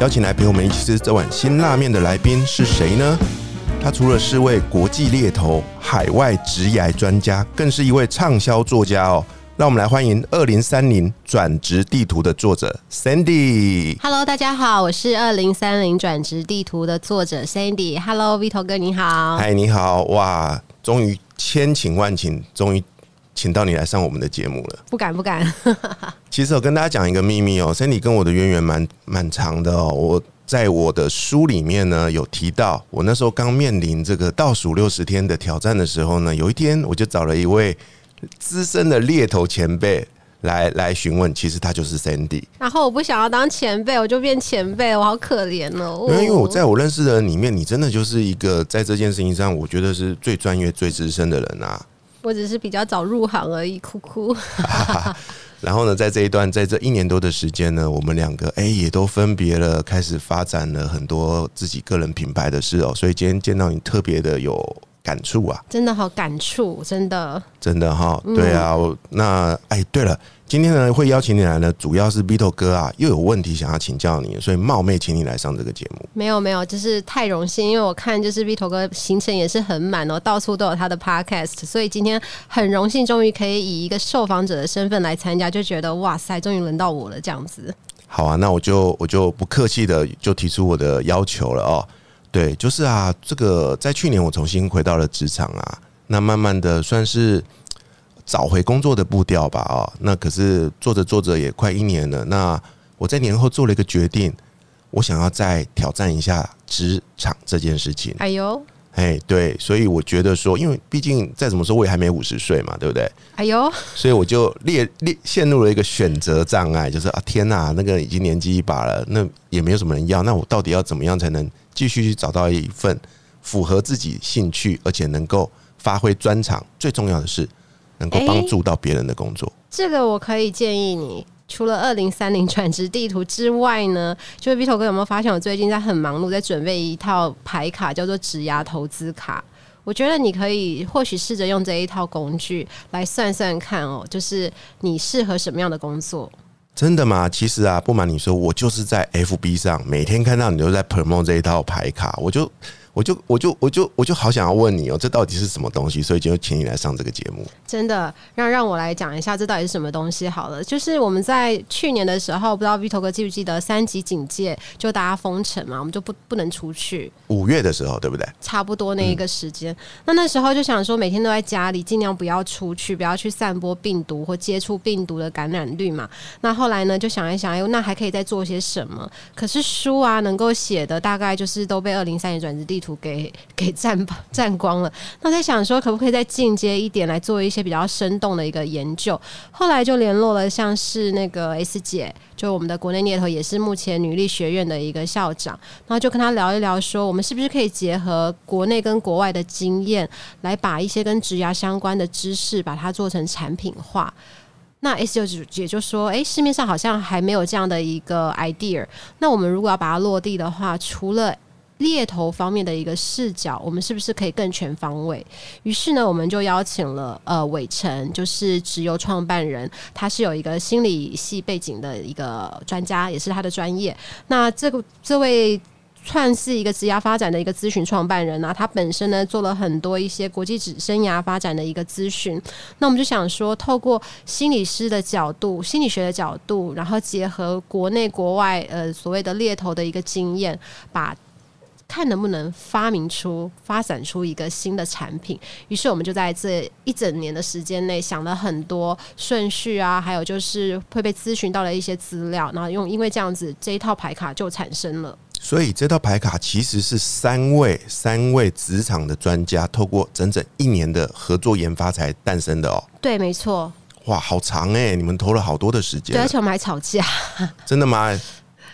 邀请来陪我们一起吃这碗辛辣面的来宾是谁呢？他除了是位国际猎头、海外职涯专家，更是一位畅销作家哦。让我们来欢迎《二零三零转职地图》的作者 Sandy。Hello，大家好，我是二零三零转职地图的作者 Sandy。Hello，Vito 哥你好。嗨，你好！哇，终于千请万请，终于请到你来上我们的节目了。不敢不敢，其实我跟大家讲一个秘密哦，Sandy 跟我的渊源蛮蛮长的哦。我在我的书里面呢有提到，我那时候刚面临这个倒数六十天的挑战的时候呢，有一天我就找了一位资深的猎头前辈来来询问，其实他就是 Sandy。然后我不想要当前辈，我就变前辈，我好可怜哦。因为因为我在我认识的人里面，你真的就是一个在这件事情上，我觉得是最专业、最资深的人啊。我只是比较早入行而已，哭哭。然后呢，在这一段，在这一年多的时间呢，我们两个哎也都分别了，开始发展了很多自己个人品牌的事哦。所以今天见到你特别的有感触啊，真的好感触，真的。真的哈、对啊，我那哎，对了，今天呢会邀请你来呢，主要是 Vito 哥啊，又有问题想要请教你，所以冒昧请你来上这个节目。没有没有，就是太荣幸，因为我看就是 Vito 哥行程也是很满哦，到处都有他的 podcast，所以今天很荣幸，终于可以以一个受访者的身份来参加，就觉得哇塞，终于轮到我了这样子。好啊，那我就我就不客气的就提出我的要求了哦。对，就是啊，这个在去年我重新回到了职场啊，那慢慢的算是找回工作的步调吧哦。那可是做着做着也快一年了，那我在年后做了一个决定，我想要再挑战一下职场这件事情。哎呦哎，对，所以我觉得说，因为毕竟再怎么说我也还没五十岁嘛，对不对？哎呦，所以我就列列陷入了一个选择障碍，就是啊天哪，那个已经年纪一把了，那也没有什么人要，那我到底要怎么样才能继续去找到一份符合自己兴趣，而且能够发挥专长，最重要的是能够帮助到别人的工作。这个我可以建议你。除了二零三零转职地图之外呢，就是 Vito 哥有没有发现我最近在很忙碌，在准备一套牌卡，叫做职涯投资卡。我觉得你可以或许试着用这一套工具来算算看哦，就是你适合什么样的工作。真的吗？其实啊，不瞒你说，我就是在 FB 上每天看到你都在 promote 这一套牌卡，我就。我就我就我就我就好想要问你哦，这到底是什么东西？所以就请你来上这个节目。真的，让让我来讲一下这到底是什么东西好了。就是我们在去年的时候，不知道 Vito 哥记不记得三级警戒，就大家封城嘛，我们就不不能出去。五月的时候，对不对？差不多那一个时间，那那时候就想说，每天都在家里，尽量不要出去，不要去散播病毒或接触病毒的感染率嘛。那后来呢，就想一想，哎，那还可以再做些什么？可是书啊，能够写的大概就是都被二零三零转职地图给给占占 光了。那在想说，可不可以再进阶一点，来做一些比较生动的一个研究？后来就联络了像是那个 S 姐，就我们的国内猎头，也是目前女力学院的一个校长，然后就跟他聊一聊，说我们是不是可以结合国内跟国外的经验，来把一些跟职涯相关的知识，把它做成产品化。那 S 就也就说，诶，市面上好像还没有这样的一个 idea。那我们如果要把它落地的话，除了猎头方面的一个视角，我们是不是可以更全方位？于是呢，我们就邀请了呃伟成，就是直邮创办人，他是有一个心理系背景的一个专家，也是他的专业。那这个这位。算是一个职涯发展的一个咨询创办人啊，他本身呢做了很多一些国际职生涯发展的一个咨询。那我们就想说，透过心理师的角度、心理学的角度，然后结合国内国外呃所谓的猎头的一个经验，把看能不能发明出、发展出一个新的产品。于是我们就在这一整年的时间内想了很多顺序啊，还有就是会被咨询到的一些资料，然后用因为这样子这一套牌卡就产生了。所以这套牌卡其实是三位三位职场的专家透过整整一年的合作研发才诞生的哦。对，没错。哇，好长哎！你们投了好多的时间对，，而且我们还吵架。真的吗？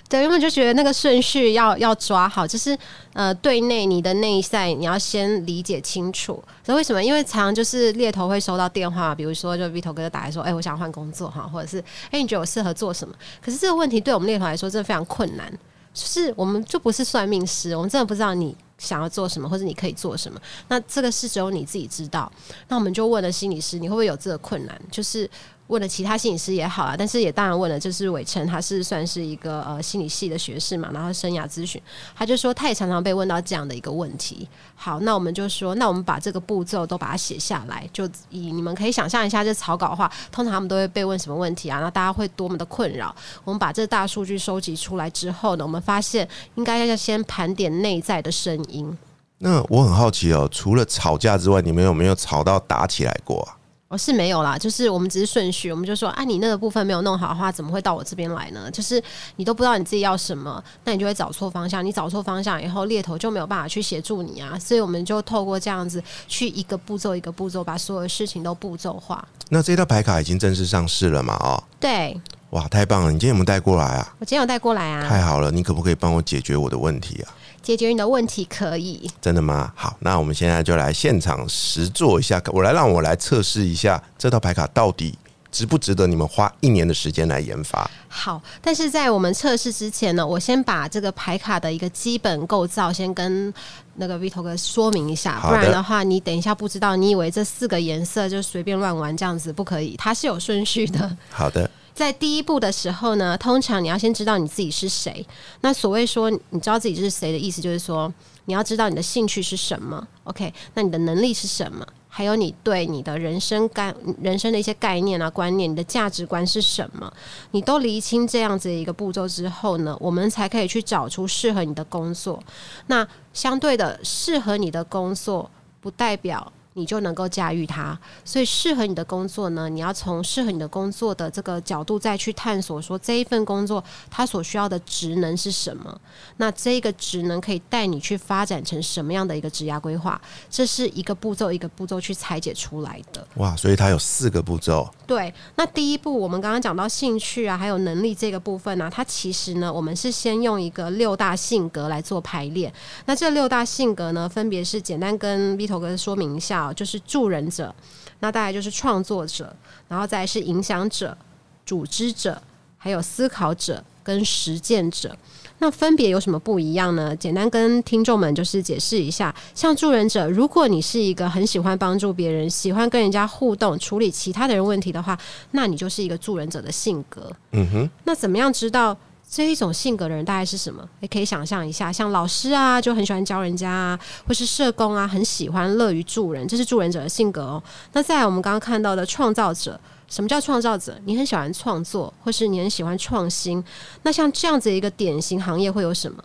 对，因为就觉得那个顺序要要抓好，就是呃，对内你的内在你要先理解清楚。所以为什么？因为常常就是猎头会收到电话，比如说就 Vito 哥打来说，哎、我想换工作哈，或者是哎、你觉得我适合做什么？可是这个问题对我们猎头来说真的非常困难，就是我们就不是算命师，我们真的不知道你想要做什么，或者你可以做什么。那这个是只有你自己知道。那我们就问了心理师，你会不会有这个困难？就是问了其他心理师也好啊，但是也当然问了，就是伟成，他是算是一个呃心理系的学士嘛，然后生涯咨询，他就说他也常常被问到这样的一个问题。好，那我们就说，那我们把这个步骤都把它写下来，就以你们可以想象一下，这草稿的话，通常他们都会被问什么问题啊？那大家会多么的困扰？我们把这大数据收集出来之后呢，我们发现应该要先盘点内在的声音。那我很好奇哦，除了吵架之外，你们有没有吵到打起来过？我是没有啦，就是我们只是顺序，我们就说啊，你那个部分没有弄好的话，怎么会到我这边来呢？就是你都不知道你自己要什么，那你就会找错方向。你找错方向以后，猎头就没有办法去协助你啊。所以我们就透过这样子，去一个步骤一个步骤，把所有的事情都步骤化。那这套牌卡已经正式上市了嘛？哦，对哇，太棒了！你今天有没有带过来啊？我今天有带过来啊，太好了，你可不可以帮我解决我的问题啊？解决你的问题可以。真的吗？好，那我们现在就来现场实做一下，我来让我来测试一下这套牌卡到底值不值得你们花一年的时间来研发。好，但是在我们测试之前呢，我先把这个牌卡的一个基本构造先跟那个 Vito 哥说明一下，不然的话，你等一下不知道，你以为这四个颜色就随便乱玩这样子不可以，它是有顺序的。好的，在第一步的时候呢，通常你要先知道你自己是谁。那所谓说你知道自己是谁的意思，就是说你要知道你的兴趣是什么，OK？那你的能力是什么？还有你对你的人生概、人生的一些概念啊、观念，你的价值观是什么？你都厘清这样子的一个步骤之后呢，我们才可以去找出适合你的工作。那相对的，适合你的工作不代表你就能够驾驭它。所以适合你的工作呢，你要从适合你的工作的这个角度再去探索，说这一份工作它所需要的职能是什么。那这个职能可以带你去发展成什么样的一个职涯规划？这是一个步骤一个步骤去拆解出来的。哇，所以它有四个步骤。对，那第一步我们刚刚讲到兴趣啊，还有能力这个部分呢、它其实呢，我们是先用一个六大性格来做排列。那这六大性格呢，分别是简单跟 Vito 哥说明一下、哦，就是助人者，那大概就是创作者，然后再是影响者、组织者，还有思考者跟实践者。那分别有什么不一样呢？简单跟听众们就是解释一下。像助人者，如果你是一个很喜欢帮助别人、喜欢跟人家互动、处理其他的人问题的话，那你就是一个助人者的性格。嗯哼，那怎么样知道这一种性格的人大概是什么？也可以想象一下，像老师啊，就很喜欢教人家啊，或是社工啊，很喜欢乐于助人，这是助人者的性格哦。那再来，我们刚刚看到的创造者。什么叫创造者？你很喜欢创作，或是你很喜欢创新。那像这样子一个典型行业会有什么？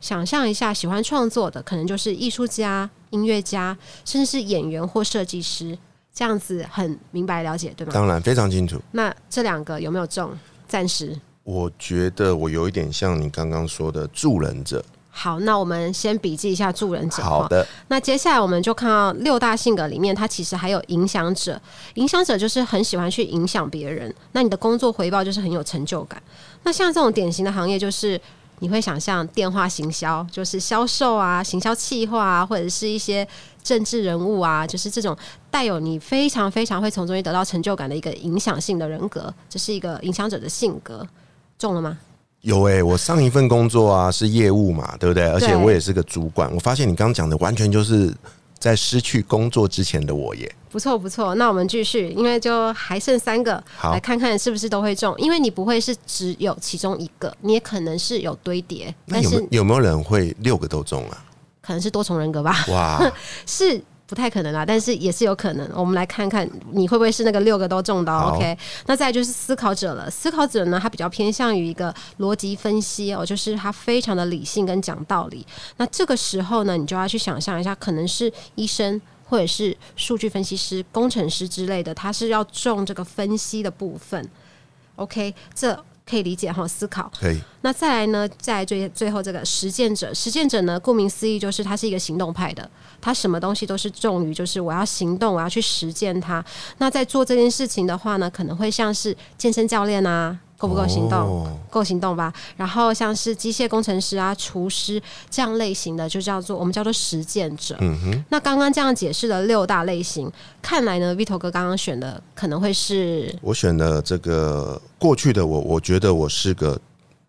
想象一下，喜欢创作的可能就是艺术家、音乐家，甚至是演员或设计师。这样子很明白了解，对吗？当然非常清楚。那这两个有没有中？暂时我觉得我有一点像你刚刚说的助人者。好，那我们先笔记一下助人者。好的，那接下来我们就看到六大性格里面，它其实还有影响者。影响者就是很喜欢去影响别人，那你的工作回报就是很有成就感。那像这种典型的行业，就是你会想象电话行销，就是销售啊、行销企划啊，或者是一些政治人物啊，就是这种带有你非常非常会从中间得到成就感的一个影响性的人格，这是一个影响者的性格。中了吗？有诶、我上一份工作啊是业务嘛，对不对？而且我也是个主管。我发现你刚刚讲的完全就是在失去工作之前的我耶。不错不错，那我们继续，因为就还剩三个，好来看看是不是都会中。因为你不会是只有其中一个，你也可能是有堆叠，但那有没有是有没有人会六个都中啊？可能是多重人格吧，哇，是不太可能啦，但是也是有可能。我们来看看你会不会是那个六个都中到好？OK，那再就是思考者了。思考者呢，他比较偏向于一个逻辑分析哦，就是他非常的理性跟讲道理。那这个时候呢，你就要去想象一下，可能是医生。或者是数据分析师、工程师之类的，他是要重这个分析的部分。OK，这可以理解哈，思考。可以，那再来呢？再来最最后这个实践者，实践者呢，顾名思义就是他是一个行动派的，他什么东西都是重于就是我要行动，我要去实践它。那在做这件事情的话呢，可能会像是健身教练啊、够不够行动？哦够行动吧。然后像是机械工程师啊、厨师这样类型的，就叫做我们叫做实践者。嗯哼，那刚刚这样解释的六大类型，看来呢，Vito 哥刚刚选的可能会是我选的这个过去的我，我觉得我是个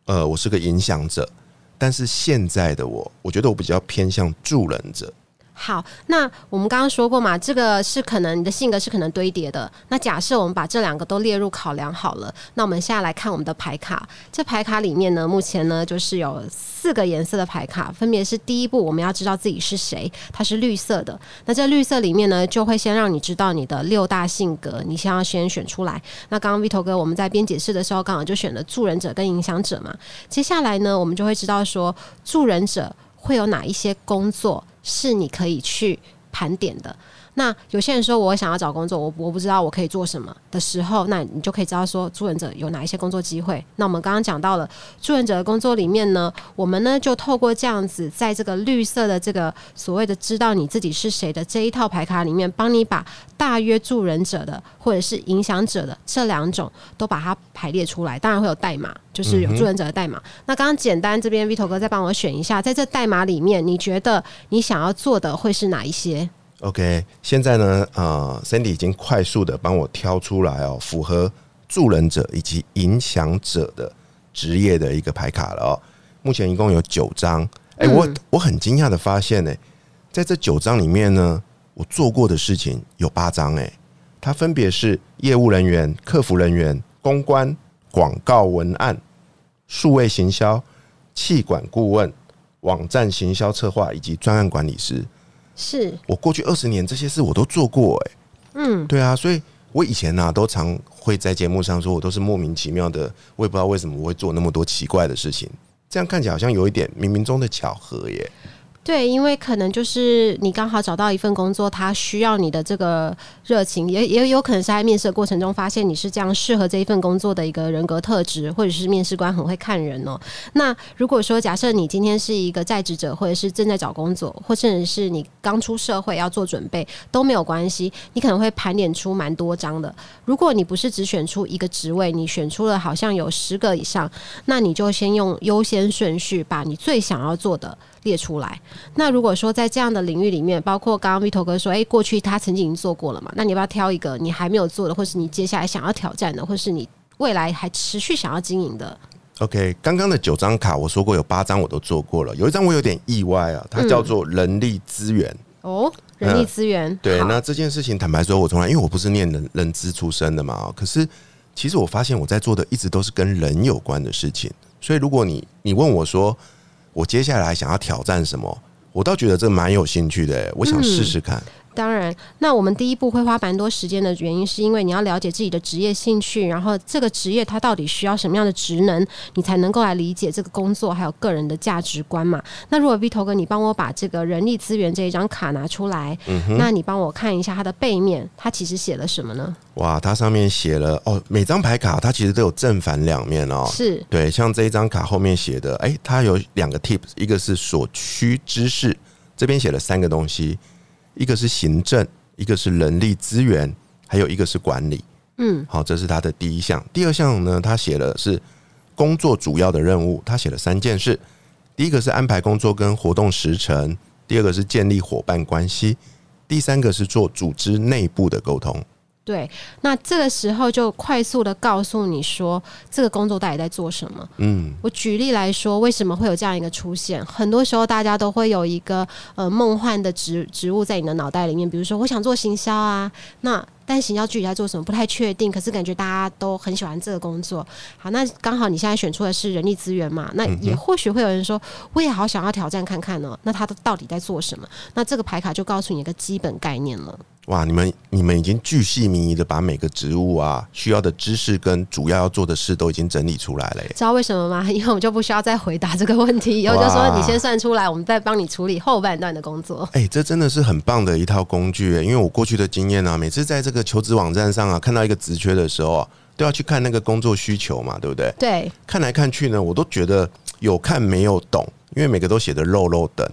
呃，我是个影响者，但是现在的我，我觉得我比较偏向助人者。好，那我们刚刚说过嘛，这个是可能你的性格是可能堆叠的。那假设我们把这两个都列入考量好了，那我们现在来看我们的牌卡。这牌卡里面呢，目前呢就是有四个颜色的牌卡，分别是第一步我们要知道自己是谁，它是绿色的。那这绿色里面呢，就会先让你知道你的六大性格，你先要先选出来。那刚刚 Vito 哥我们在编解释的时候，刚好就选了助人者跟影响者嘛。接下来呢，我们就会知道说助人者会有哪一些工作是你可以去盘点的。那有些人说我想要找工作，我我不知道我可以做什么的时候，那你就可以知道说助人者有哪一些工作机会。那我们刚刚讲到了助人者的工作里面呢，我们呢就透过这样子，在这个绿色的这个所谓的知道你自己是谁的这一套牌卡里面，帮你把大约助人者的或者是影响者的这两种都把它排列出来。当然会有代码，就是有助人者的代码。那刚刚简单这边 Vito 哥再帮我选一下，在这代码里面，你觉得你想要做的会是哪一些？OK，现在呢，呃，Sandy 已经快速的帮我挑出来哦，符合助人者以及影响者的职业的一个牌卡了哦。目前一共有九张，哎、我我很惊讶的发现呢，在这九张里面呢，我做过的事情有八张，哎，它分别是业务人员、客服人员、公关、广告文案、数位行销、气管顾问、网站行销策划以及专案管理师。是，我过去二十年这些事我都做过、哎，嗯，对啊，所以我以前呢、都常会在节目上说，我都是莫名其妙的，我也不知道为什么我会做那么多奇怪的事情。这样看起来好像有一点冥冥中的巧合耶。对，因为可能就是你刚好找到一份工作，它需要你的这个热情，也也有可能是在面试的过程中发现你是这样适合这一份工作的一个人格特质，或者是面试官很会看人哦。那如果说假设你今天是一个在职者，或者是正在找工作，或甚至是你刚出社会要做准备，都没有关系，你可能会盘点出蛮多张的。如果你不是只选出一个职位，你选出了好像有十个以上，那你就先用优先顺序把你最想要做的列出来。那如果说在这样的领域里面，包括刚刚 Vito 哥说，诶，过去他曾经已经做过了嘛，那你要不要挑一个你还没有做的，或是你接下来想要挑战的，或是你未来还持续想要经营的？OK，刚刚的九张卡我说过有八张我都做过了，有一张我有点意外啊，它叫做人力资源。哦，人力资源，对，那这件事情坦白说，我从来因为我不是念人人资出身的嘛，可是其实我发现我在做的一直都是跟人有关的事情。所以如果你你问我说我接下来想要挑战什么，我倒觉得这蛮有兴趣的、欸我想试试看。当然，那我们第一步会花蛮多时间的原因，是因为你要了解自己的职业兴趣，然后这个职业它到底需要什么样的职能，你才能够来理解这个工作还有个人的价值观嘛。那如果 Vito 哥，你帮我把这个人力资源这一张卡拿出来，那你帮我看一下它的背面，它其实写了什么呢？哇，它上面写了哦，每张牌卡它其实都有正反两面哦。是对，像这一张卡后面写的，哎、它有两个 tips，一个是所需知识，这边写了三个东西，一个是行政，一个是人力资源，还有一个是管理。嗯，好，这是他的第一项。第二项呢，他写了是工作主要的任务，他写了三件事。第一个是安排工作跟活动时程，第二个是建立伙伴关系，第三个是做组织内部的沟通。对。那这个时候就快速的告诉你说，这个工作到底在做什么。嗯，我举例来说，为什么会有这样一个出现？很多时候大家都会有一个呃梦幻的职职务在你的脑袋里面，比如说我想做行销啊，那但行销具体在做什么不太确定，可是感觉大家都很喜欢这个工作。好，那刚好你现在选出的是人力资源嘛，那也或许会有人说，我也好想要挑战看看呢。那他到底在做什么？那这个牌卡就告诉你一个基本概念了。哇，你们你们已经巨细靡遗的把每个职务啊需要的知识跟主要要做的事都已经整理出来了耶。知道为什么吗？因为我们就不需要再回答这个问题，以后就说你先算出来，我们再帮你处理后半段的工作。哎、这真的是很棒的一套工具耶，因为我过去的经验啊，每次在这个求职网站上啊看到一个职缺的时候啊，都要去看那个工作需求嘛，对不对？对，看来看去呢，我都觉得有看没有懂，因为每个都写的肉肉等。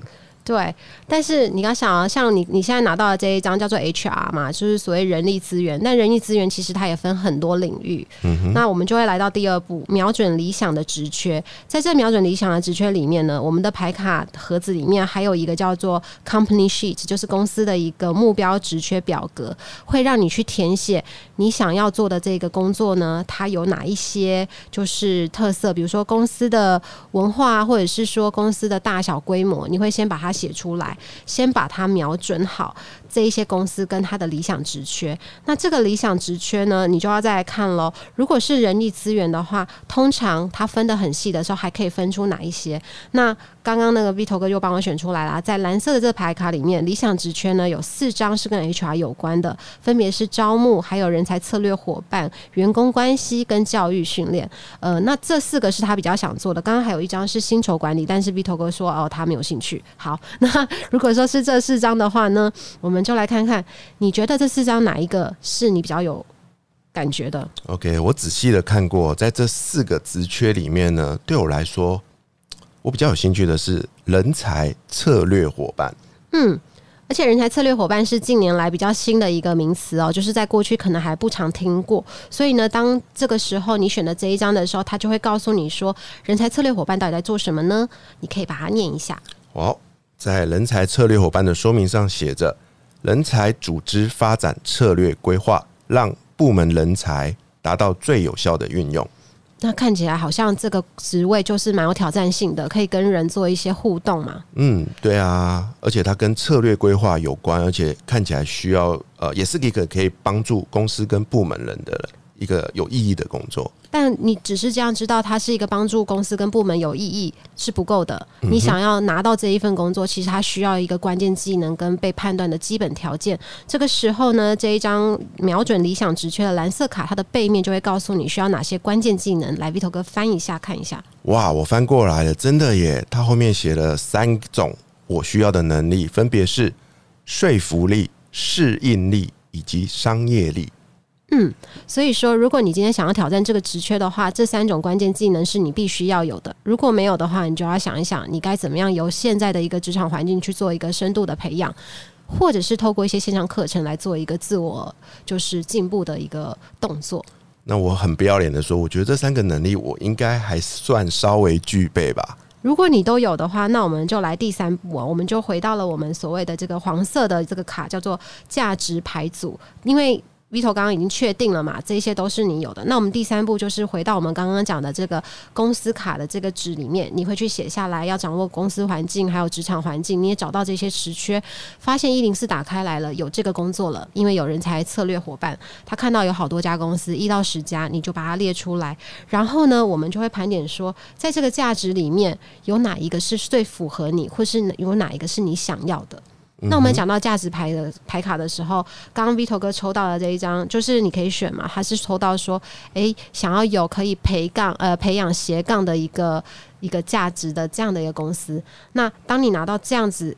对，但是你刚想啊，像你你现在拿到的这一张叫做 HR 嘛，就是所谓人力资源。但人力资源其实它也分很多领域。嗯那我们就会来到第二步，瞄准理想的职缺。在这瞄准理想的职缺里面呢，我们的牌卡盒子里面还有一个叫做 Company Sheet，就是公司的一个目标职缺表格，会让你去填写你想要做的这个工作呢，它有哪一些就是特色，比如说公司的文化，或者是说公司的大小规模，你会先把它。写出来，先把它瞄准好这一些公司跟它的理想职缺。那这个理想职缺呢，你就要再来看喽。如果是人力资源的话，通常它分得很细的时候，还可以分出哪一些？那刚刚那个 V 头哥又帮我选出来了，在蓝色的这个牌卡里面，理想职缺呢有四张是跟 HR 有关的，分别是招募、还有人才策略伙伴、员工关系跟教育训练。呃，那这四个是他比较想做的。刚刚还有一张是薪酬管理，但是 V 头哥说哦，他没有兴趣。好。那如果说是这四张的话呢，我们就来看看，你觉得这四张哪一个是你比较有感觉的？OK，我仔细的看过，在这四个职缺里面呢，对我来说，我比较有兴趣的是人才策略伙伴。嗯，而且人才策略伙伴是近年来比较新的一个名词哦，就是在过去可能还不常听过，所以呢，当这个时候你选的这一章的时候，他就会告诉你说，人才策略伙伴到底在做什么呢？你可以把它念一下。好。在人才策略伙伴的说明上写着：人才组织发展策略规划，让部门人才达到最有效的运用。那看起来好像这个职位就是蛮有挑战性的，可以跟人做一些互动嘛？嗯，对啊，而且它跟策略规划有关，而且看起来需要呃，也是一个可以帮助公司跟部门人的一个有意义的工作。但你只是这样知道它是一个帮助公司跟部门有意义是不够的。你想要拿到这一份工作，其实它需要一个关键技能跟被判断的基本条件。这个时候呢，这一张瞄准理想职缺的蓝色卡，它的背面就会告诉你需要哪些关键技能。来，Vito 哥翻一下看一下。哇，我翻过来了，真的耶！它后面写了三种我需要的能力，分别是说服力、适应力以及商业力。嗯，所以说，如果你今天想要挑战这个职缺的话，这三种关键技能是你必须要有的。如果没有的话，你就要想一想，你该怎么样由现在的一个职场环境去做一个深度的培养，或者是透过一些线上课程来做一个自我就是进步的一个动作。那我很不要脸的说，我觉得这三个能力我应该还算稍微具备吧。如果你都有的话，那我们就来第三步啊，我们就回到了我们所谓的这个黄色的这个卡，叫做价值牌组，因为。Vito 刚刚已经确定了嘛？这些都是你有的。那我们第三步就是回到我们刚刚讲的这个公司卡的这个纸里面，你会去写下来，要掌握公司环境还有职场环境。你也找到这些实缺，发现一零四打开来了，有这个工作了，因为有人才策略伙伴，他看到有好多家公司，一到十家，你就把它列出来。然后呢，我们就会盘点说，在这个价值里面有哪一个是最符合你，或是有哪一个是你想要的。那我们讲到价值牌的牌卡的时候，刚刚 Vito 哥抽到的这一张，就是你可以选嘛，他是抽到说，诶，想要有可以培杠呃培养斜杠的一个一个价值的这样的一个公司。那当你拿到这样子。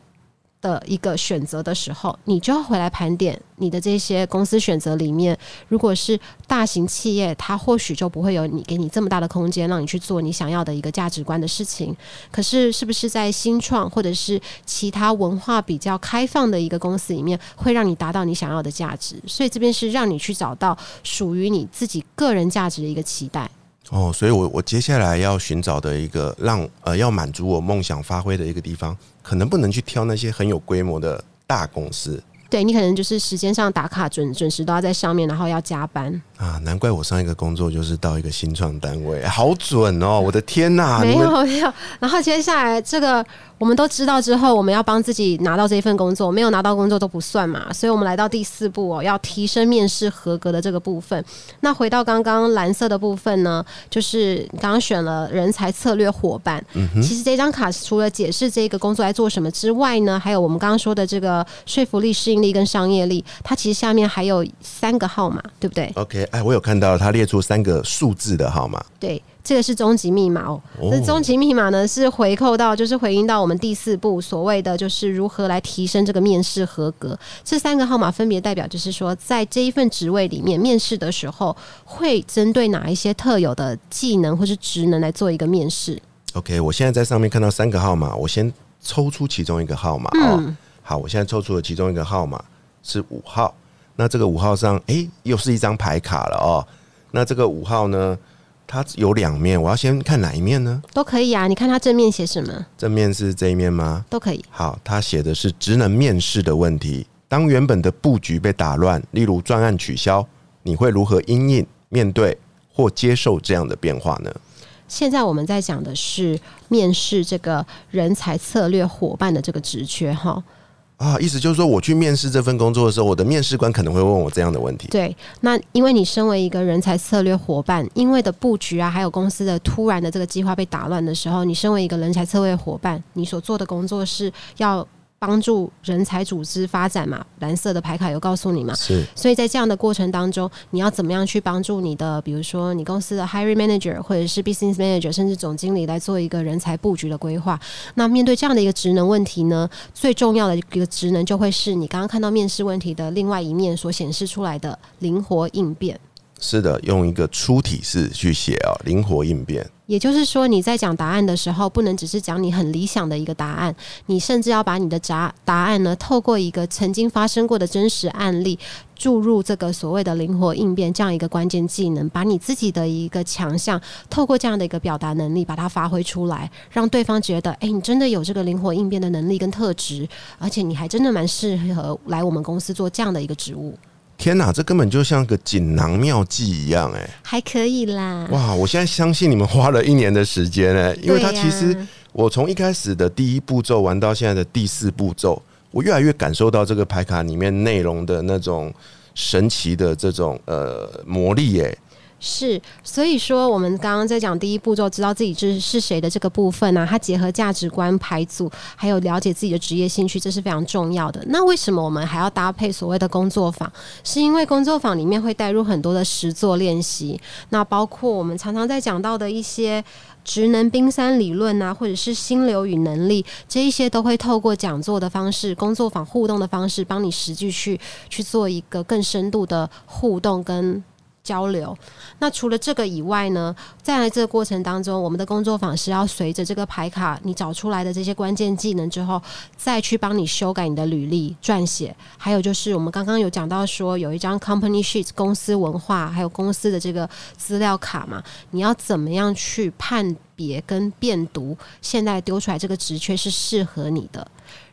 的一个选择的时候，你就要回来盘点你的这些公司选择里面，如果是大型企业，它或许就不会有你给你这么大的空间，让你去做你想要的一个价值观的事情。可是，是不是在新创或者是其他文化比较开放的一个公司里面，会让你达到你想要的价值？所以这边是让你去找到属于你自己个人价值的一个期待。哦，所以我我接下来要寻找的一个让呃要满足我梦想发挥的一个地方，可能不能去挑那些很有规模的大公司。对你可能就是时间上打卡准准时都要在上面，然后要加班啊！难怪我上一个工作就是到一个新创单位，好准哦！我的天哪，没有 没有。然后接下来这个。我们都知道之后，我们要帮自己拿到这一份工作，没有拿到工作都不算嘛。所以，我们来到第四步哦，要提升面试合格的这个部分。那回到刚刚蓝色的部分呢，就是刚刚选了人才策略伙伴。嗯其实这张卡除了解释这个工作在做什么之外呢，还有我们刚刚说的这个说服力、适应力跟商业力。它其实下面还有三个号码，对不对？OK，哎，我有看到它列出三个数字的号码。对。这个是终极密码哦，这终极密码呢是回扣到，就是回应到我们第四步所谓的，就是如何来提升这个面试合格。这三个号码分别代表，就是说在这一份职位里面面试的时候，会针对哪一些特有的技能或是职能来做一个面试。OK，我现在在上面看到三个号码，我先抽出其中一个号码哦。嗯，好，我现在抽出了其中一个号码是五号，那这个五号上，诶，又是一张牌卡了哦。那这个五号呢，它有两面，我要先看哪一面呢？都可以啊。你看它正面写什么正面是这一面吗？都可以。好，它写的是职能面试的问题。当原本的布局被打乱，例如专案取消，你会如何因应、面对或接受这样的变化呢？现在我们在讲的是面试这个人才策略伙伴的这个职缺哈。啊，意思就是说，我去面试这份工作的时候，我的面试官可能会问我这样的问题。对，那因为你身为一个人才策略伙伴，因为的布局啊，还有公司的突然的这个计划被打乱的时候，你身为一个人才策略伙伴，你所做的工作是要帮助人才组织发展嘛？蓝色的牌卡有告诉你嘛？是所以在这样的过程当中，你要怎么样去帮助你的，比如说你公司的 hiring manager 或者是 business manager，甚至总经理来做一个人才布局的规划？那面对这样的一个职能问题呢，最重要的一个职能就会是你刚刚看到面试问题的另外一面所显示出来的灵活应变。是的，用一个出体式去写哦，灵活应变。也就是说，你在讲答案的时候，不能只是讲你很理想的一个答案，你甚至要把你的答答案呢，透过一个曾经发生过的真实案例，注入这个所谓的灵活应变这样一个关键技能，把你自己的一个强项，透过这样的一个表达能力，把它发挥出来，让对方觉得，哎，你真的有这个灵活应变的能力跟特质，而且你还真的蛮适合来我们公司做这样的一个职务，天哪，这根本就像个锦囊妙计一样哎！还可以啦。哇，我现在相信你们花了一年的时间哎，因为它其实我从一开始的第一步骤玩到现在的第四步骤，我越来越感受到这个牌卡里面内容的那种神奇的这种呃魔力哎。是，所以说我们刚刚在讲第一步骤，知道自己是是谁的这个部分呢、它结合价值观排组，还有了解自己的职业兴趣，这是非常重要的。那为什么我们还要搭配所谓的工作坊？是因为工作坊里面会带入很多的实作练习，那包括我们常常在讲到的一些。职能冰山理论啊，或者是心流与能力，这一些都会透过讲座的方式、工作坊互动的方式，帮你实际去去做一个更深度的互动跟交流。那除了这个以外呢，在这个过程当中，我们的工作坊是要随着这个牌卡你找出来的这些关键技能之后，再去帮你修改你的履历、撰写。还有就是我们刚刚有讲到说，有一张 company sheet 公司文化，还有公司的这个资料卡嘛，你要怎么样去判别跟辨读现在丢出来这个职缺是适合你的？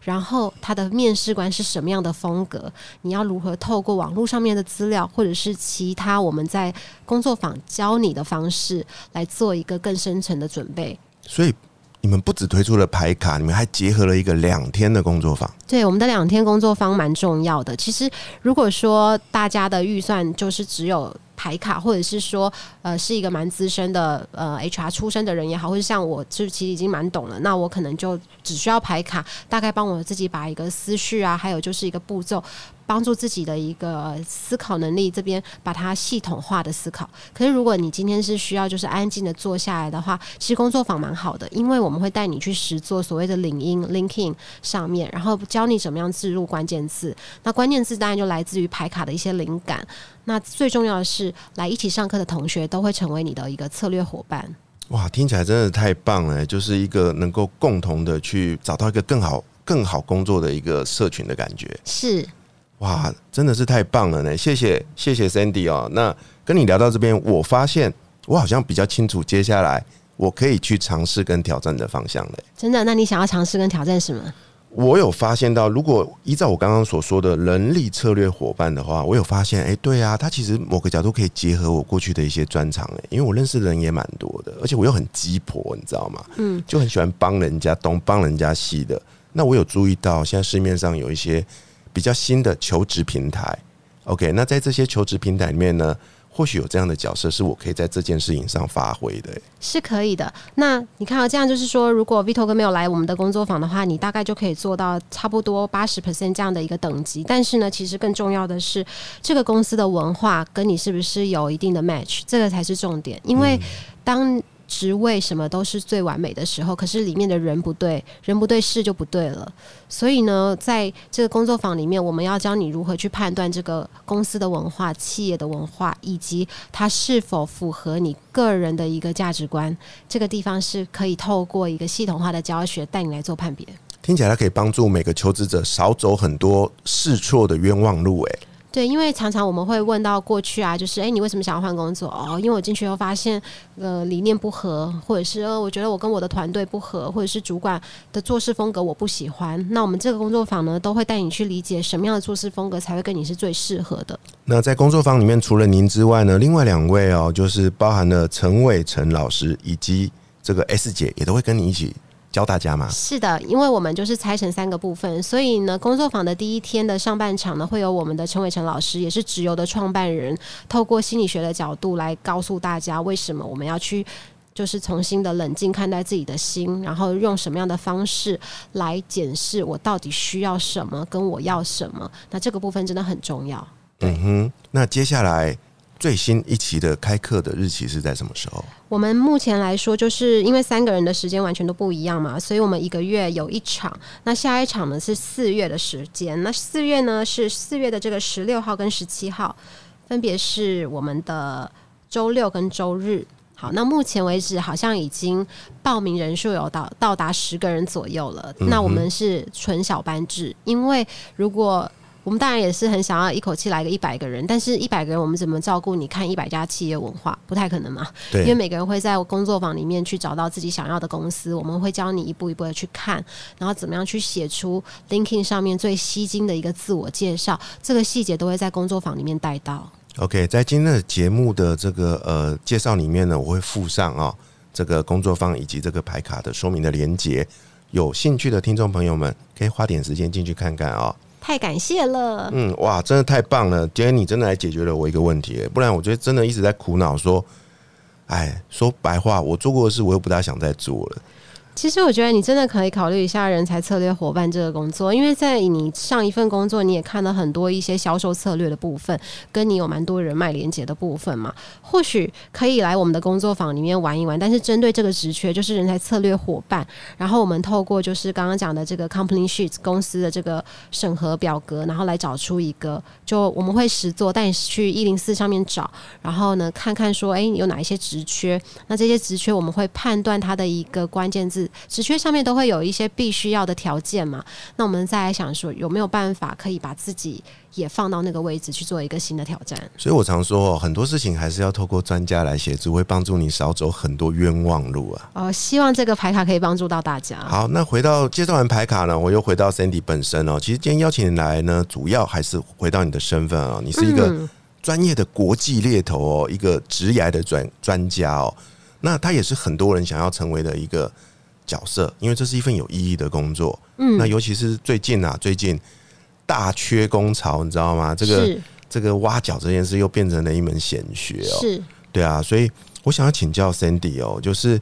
然后他的面试官是什么样的风格？你要如何透过网络上面的资料，或者是其他我们在工作坊教你的方式，来做一个更深层的准备？所以你们不只推出了牌卡，你们还结合了一个两天的工作坊。对，我们的两天工作坊蛮重要的。其实，如果说大家的预算就是只有牌卡，或者是说呃是一个蛮资深的呃 HR 出身的人也好，或者像我就其实已经蛮懂了，那我可能就只需要牌卡，大概帮我自己把一个思绪啊，还有就是一个步骤。帮助自己的一个思考能力，这边把它系统化的思考。可是如果你今天是需要就是安静的坐下来的话，其实工作坊蛮好的，因为我们会带你去实做所谓的领英 （linking） 上面，然后教你怎么样置入关键字。那关键字当然就来自于牌卡的一些灵感。那最重要的是，来一起上课的同学都会成为你的一个策略伙伴。哇，听起来真的太棒了！就是一个能够共同的去找到一个更好、更好工作的一个社群的感觉。是，哇，真的是太棒了呢！谢谢谢谢 Sandy 哦。那跟你聊到这边，我发现我好像比较清楚接下来我可以去尝试跟挑战的方向了。真的。那你想要尝试跟挑战什么？我有发现到，如果依照我刚刚所说的人力策略伙伴的话，我有发现，哎、对啊，他其实某个角度可以结合我过去的一些专长，哎，因为我认识的人也蛮多的，而且我又很鸡婆，你知道吗？嗯，就很喜欢帮人家东帮人家西的。那我有注意到，现在市面上有一些比较新的求职平台，OK，那在这些求职平台里面呢，或许有这样的角色是我可以在这件事情上发挥的、哎是可以的。那你看啊、这样就是说，如果 Vito 哥没有来我们的工作坊的话，你大概就可以做到差不多八十 percent 这样的一个等级。但是呢，其实更重要的是，这个公司的文化跟你是不是有一定的 match，这个才是重点。因为当职位什么都是最完美的时候，可是里面的人不对，人不对事就不对了。所以呢，在这个工作坊里面，我们要教你如何去判断这个公司的文化、企业的文化，以及它是否符合你个人的一个价值观。这个地方是可以透过一个系统化的教学带你来做判别。听起来它可以帮助每个求职者少走很多试错的冤枉路、哎，对，因为常常我们会问到过去啊，就是哎，你为什么想要换工作？哦，因为我进去后发现，呃，理念不合，或者是呃，我觉得我跟我的团队不合，或者是主管的做事风格我不喜欢。那我们这个工作坊呢，都会带你去理解什么样的做事风格才会跟你是最适合的。那在工作坊里面，除了您之外呢，另外两位哦，就是包含了陈伟成老师以及这个 S 姐，也都会跟你一起教大家嘛。是的，因为我们就是拆成三个部分，所以呢，工作坊的第一天的上半场呢，会有我们的陈伟成老师，也是直邮的创办人，透过心理学的角度来告诉大家，为什么我们要去。就是重新的冷静看待自己的心，然后用什么样的方式来检视我到底需要什么，跟我要什么。那这个部分真的很重要。嗯哼，那接下来最新一期的开课的日期是在什么时候？我们目前来说，就是因为三个人的时间完全都不一样嘛，所以我们一个月有一场。那下一场呢是四月的时间。那四月呢是四月的这个十六号跟十七号，分别是我们的周六跟周日。好，那目前为止好像已经报名人数有到到达十个人左右了。那我们是纯小班制，因为如果我们当然也是很想要一口气来个一百个人，但是一百个人我们怎么照顾？你看一百家企业文化不太可能嘛，对因为每个人会在工作坊里面去找到自己想要的公司，我们会教你一步一步的去看，然后怎么样去写出 LinkedIn 上面最吸睛的一个自我介绍，这个细节都会在工作坊里面带到。OK，在今天的节目的这个呃介绍里面呢，我会附上啊、这个工作坊以及这个牌卡的说明的连接。有兴趣的听众朋友们，可以花点时间进去看看啊、太感谢了，嗯，哇，真的太棒了！今天你真的来解决了我一个问题，不然我觉得真的一直在苦恼说，哎，说白话，我做过的事我又不大想再做了。其实我觉得你真的可以考虑一下人才策略伙伴这个工作，因为在你上一份工作，你也看了很多一些销售策略的部分，跟你有蛮多人脉连接的部分嘛。或许可以来我们的工作坊里面玩一玩，但是针对这个职缺，就是人才策略伙伴，然后我们透过就是刚刚讲的这个 company sheets 公司的这个审核表格，然后来找出一个，就我们会实做，带你去一零四上面找，然后呢看看说，哎，有哪一些职缺，那这些职缺我们会判断它的一个关键字，职缺上面都会有一些必须要的条件嘛。那我们再来想说，有没有办法可以把自己也放到那个位置去做一个新的挑战？所以我常说哦，很多事情还是要透过专家来协助，会帮助你少走很多冤枉路啊。哦，希望这个牌卡可以帮助到大家。好，那回到介绍完牌卡呢，我又回到 Sandy 本身哦。其实今天邀请你来呢，主要还是回到你的身份哦，你是一个嗯专业的国际猎头哦，一个职涯的专专家哦。那他也是很多人想要成为的一个角色，因为这是一份有意义的工作。嗯那尤其是最近啊，最近大缺工潮，你知道吗？这个这个挖角这件事又变成了一门显学哦。是，对啊，所以我想要请教 Sandy 哦，就是，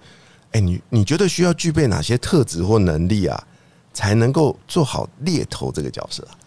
哎、你你觉得需要具备哪些特质或能力啊，才能够做好猎头这个角色啊？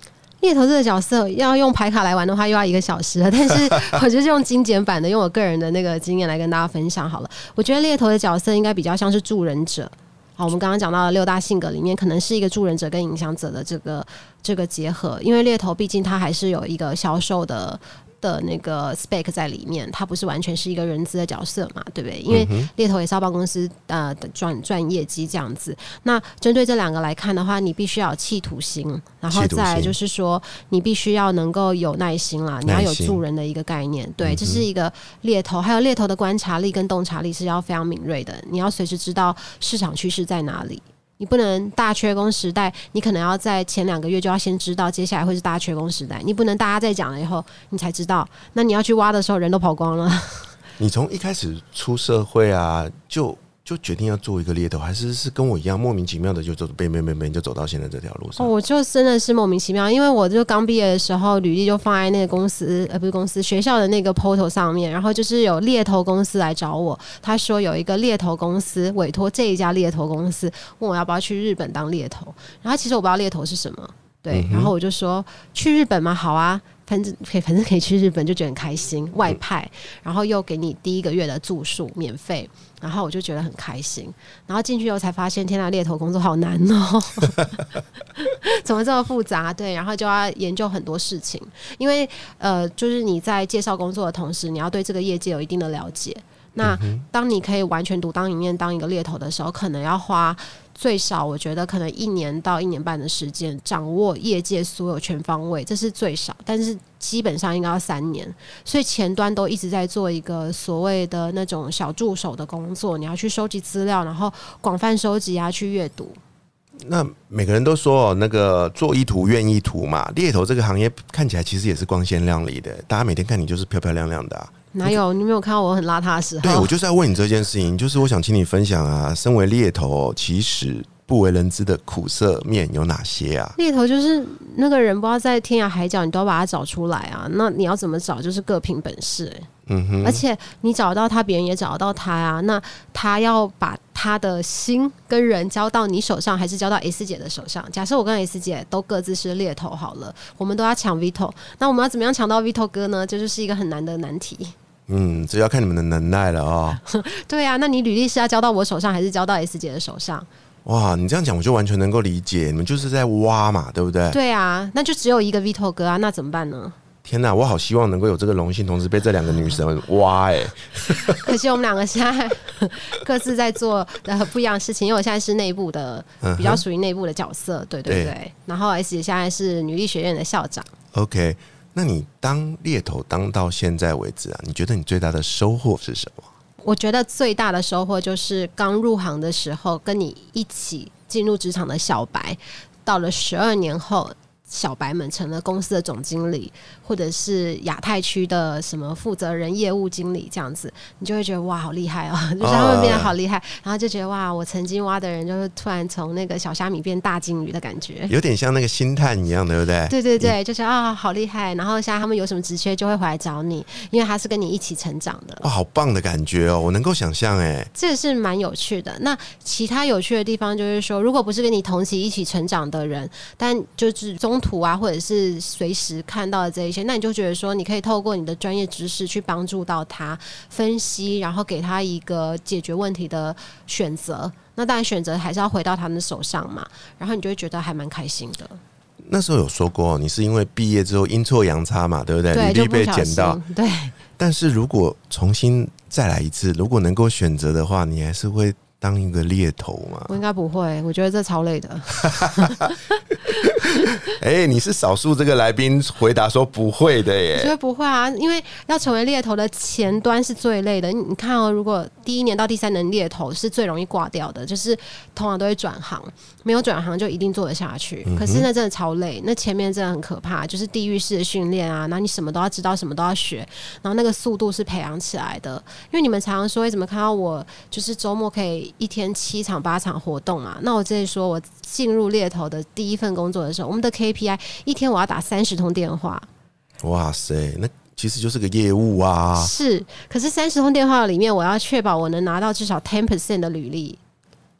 猎头这个角色要用牌卡来玩的话，又要一个小时了。但是我就是用精简版的，用我个人的那个经验来跟大家分享好了。我觉得猎头的角色应该比较像是助人者。好，我们刚刚讲到的六大性格里面，可能是一个助人者跟影响者的这个这个结合。因为猎头毕竟他还是有一个销售的的那个 spec 在里面，它不是完全是一个人资的角色嘛，对不对？因为猎头也是要帮公司呃赚赚业绩这样子。那针对这两个来看的话，你必须要有企图心，然后再就是说，你必须要能够有耐心啦，你要有助人的一个概念。嗯对，这是一个猎头，还有猎头的观察力跟洞察力是要非常敏锐的，你要随时知道市场趋势在哪里。你不能大缺工时代，你可能要在前两个月就要先知道接下来会是大缺工时代，你不能大家在讲了以后你才知道，那你要去挖的时候人都跑光了。你从一开始出社会啊，就就决定要做一个猎头，还是是跟我一样莫名其妙的就走背背背背就走到现在这条路，上？我就真的是莫名其妙，因为我就刚毕业的时候，履历就放在那个公司，呃，不是公司，学校的那个 portal 上面，然后就是有猎头公司来找我，他说有一个猎头公司委托这一家猎头公司，问我要不要去日本当猎头，然后其实我不知道猎头是什么，对，然后我就说去日本吗？好啊。反正可以，反正可以去日本，就觉得很开心。外派，然后又给你第一个月的住宿免费，然后我就觉得很开心。然后进去以后才发现，天呐，猎头工作好难哦。怎么这么复杂？对，然后就要研究很多事情，因为呃，就是你在介绍工作的同时，你要对这个业界有一定的了解。那当你可以完全独当一面当一个猎头的时候，可能要花最少我觉得可能一年到一年半的时间，掌握业界所有全方位，这是最少，但是基本上应该要三年。所以前端都一直在做一个所谓的那种小助手的工作，你要去收集资料，然后广泛收集啊，去阅读。那每个人都说，那个做意图愿意图嘛，猎头这个行业看起来其实也是光鲜亮丽的，大家每天看你就是漂漂亮亮的、哪有？你没有看到我很邋遢的时候？对，我就是在问你这件事情，就是我想请你分享啊，身为猎头哦，其实不为人知的苦涩面有哪些啊？猎头就是那个人，不知道在天涯海角，你都要把他找出来啊。那你要怎么找，就是各凭本事、欸。嗯哼，而且你找到他，别人也找得到他啊。那他要把他的心跟人交到你手上，还是交到 S 姐的手上？假设我跟 S 姐都各自是猎头好了，我们都要抢 Vito，那我们要怎么样抢到 Vito 哥呢？这就是一个很难的难题。嗯，这要看你们的能耐了哦。对啊，那你履历是要交到我手上，还是交到 S 姐的手上？哇，你这样讲我就完全能够理解，你们就是在挖嘛，对不对？对啊，那就只有一个 Vito 哥啊，那怎么办呢？天哪，我好希望能够有这个荣幸，同时被这两个女神挖哎、可惜我们两个现在各自在做呃不一样的事情，因为我现在是内部的，比较属于内部的角色，对对对对。然后 S 姐现在是女力学院的校长。OK，那你当猎头当到现在为止啊，你觉得你最大的收获是什么？我觉得最大的收获就是刚入行的时候，跟你一起进入职场的小白，到了十二年后。小白们成了公司的总经理，或者是亚太区的什么负责人、业务经理这样子，你就会觉得哇，好厉害哦！就是他们变得好厉害，然后就觉得哇，我曾经挖的人，就是突然从那个小虾米变大金鱼的感觉。有点像那个星探一样，对不对？对对对，就觉得啊，好厉害！然后现在他们有什么职缺，就会回来找你，因为他是跟你一起成长的。哇，好棒的感觉哦！我能够想象，哎，这个是蛮有趣的。那其他有趣的地方就是说，如果不是跟你同期一起成长的人，但就是中途啊，或者是随时看到的这一些，那你就觉得说，你可以透过你的专业知识去帮助到他分析，然后给他一个解决问题的选择。那当然，选择还是要回到他们的手上嘛。然后你就会觉得还蛮开心的。那时候有说过，你是因为毕业之后阴错阳差嘛，对不对？对，履历被就不小心捡到，。对，但是如果重新再来一次，如果能够选择的话，你还是会当一个猎头吗？我应该不会，我觉得这超累的。哎、你是少数这个来宾回答说不会的我觉耶。得不会啊，因为要成为猎头的前端是最累的。你你看哦，如果第一年到第三年猎头是最容易挂掉的，就是通常都会转行，没有转行就一定做得下去。可是那真的超累，那前面真的很可怕，就是地狱式的训练啊，然后你什么都要知道，什么都要学，然后那个速度是培养起来的。因为你们常常说，为什么看到我就是周末可以一天七场八场活动嘛？那我这里说，我进入猎头的第一份工作的时候，我们的 KPI 一天我要打三十通电话。哇塞，那其实就是个业务啊。是，可是三十通电话里面，我要确保我能拿到至少 ten percent 的履历，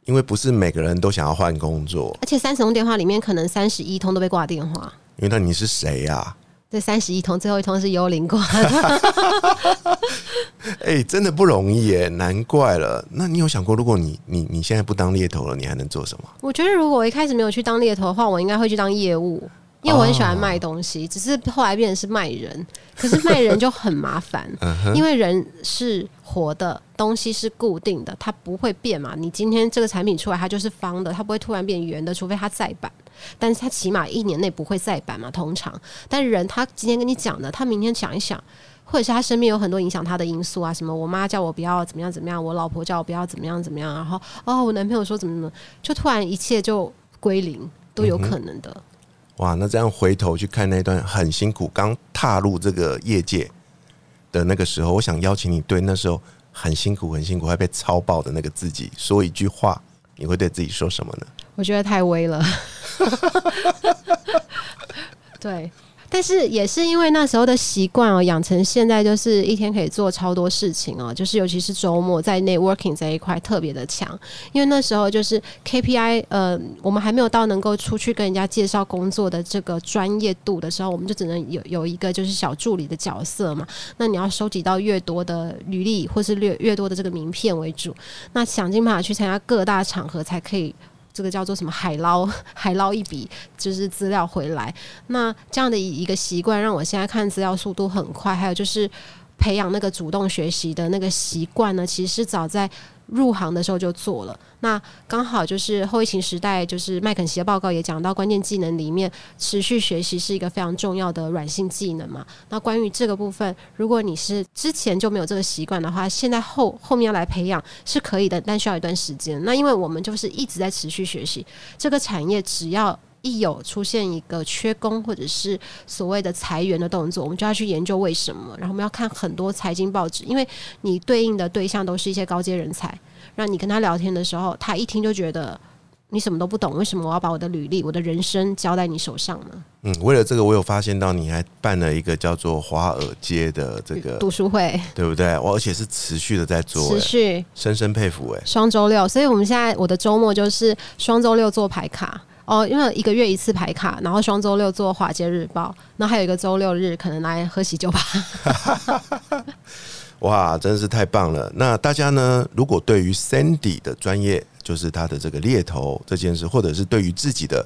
因为不是每个人都想要换工作，而且三十通电话里面可能三十一通都被挂电话。因为那你是谁呀、这三十一通，最后一通是幽灵挂的。哎、真的不容易耶，难怪了。那你有想过，如果你你你现在不当猎头了，你还能做什么？我觉得如果我一开始没有去当猎头的话，我应该会去当业务，因为我很喜欢卖东西，只是后来变成是卖人。可是卖人就很麻烦，因为人是活的，东西是固定的，它不会变嘛。你今天这个产品出来，它就是方的，它不会突然变圆的，除非它再版。但是他起码一年内不会再版嘛，通常。但人他今天跟你讲的，他明天想一想。或者是他身边有很多影响他的因素啊，什么我妈叫我不要怎么样怎么样，我老婆叫我不要怎么样怎么样，然后哦我男朋友说怎么怎么，就突然一切就归零，都有可能的。哇，那这样回头去看那段很辛苦，刚踏入这个业界的那个时候，我想邀请你对那时候很辛苦、很辛苦、还被操爆的那个自己说一句话，你会对自己说什么呢？我觉得太微了。对，但是也是因为那时候的习惯哦，养成现在就是一天可以做超多事情哦，就是尤其是周末在 networking 这一块特别的强，因为那时候就是 KPI，呃，我们还没有到能够出去跟人家介绍工作的这个专业度的时候，我们就只能有有一个就是小助理的角色嘛。那你要收集到越多的履历或是越越多的这个名片为主，那想尽办法去参加各大场合才可以。这个叫做什么海捞 海捞一笔，就是资料回来。那这样的一个习惯，让我现在看资料速度很快。还有就是培养那个主动学习的那个习惯呢，其实是早在入行的时候就做了。那刚好就是后疫情时代，就是麦肯锡的报告也讲到，关键技能里面持续学习是一个非常重要的软性技能嘛。那关于这个部分，如果你是之前就没有这个习惯的话，现在后后面要来培养是可以的，但需要一段时间。那因为我们就是一直在持续学习这个产业，只要一有出现一个缺工或者是所谓的裁员的动作，我们就要去研究为什么，然后我们要看很多财经报纸，因为你对应的对象都是一些高阶人才。让你跟他聊天的时候，他一听就觉得你什么都不懂，为什么我要把我的履历、我的人生交在你手上呢？嗯，为了这个，我有发现到你还办了一个叫做华尔街的这个读书会，对不对？我而且是持续的在做，持续，深深佩服哎。双周六，所以我们现在我的周末就是双周六做牌卡哦，因为一个月一次牌卡，然后双周六做华街日报，那还有一个周六日可能来喝喜酒吧。哇，真是太棒了！那大家呢？如果对于 Sandy 的专业，就是他的这个猎头这件事，或者是对于自己的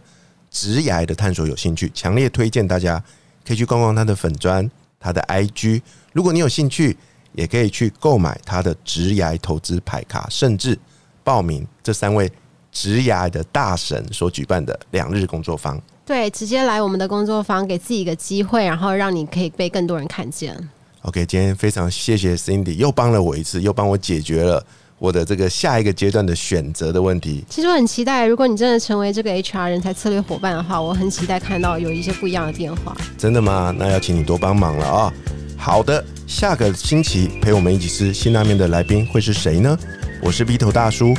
职涯的探索有兴趣，强烈推荐大家可以去逛逛他的粉砖、他的 IG。如果你有兴趣，也可以去购买他的职涯投资牌卡，甚至报名这三位职涯的大神所举办的两日工作坊。对，直接来我们的工作坊，给自己一个机会，然后让你可以被更多人看见。OK，今天非常谢谢 Cindy，又帮了我一次，又帮我解决了我的这个下一个阶段的选择的问题。其实我很期待，如果你真的成为这个 HR 人才策略伙伴的话，我很期待看到有一些不一样的变化。真的吗？那要请你多帮忙了啊！好的，下个星期陪我们一起吃辛拉面的来宾会是谁呢？我是 B 头大叔，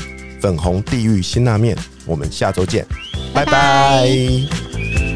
粉红地狱辛辣面我们下周见拜拜。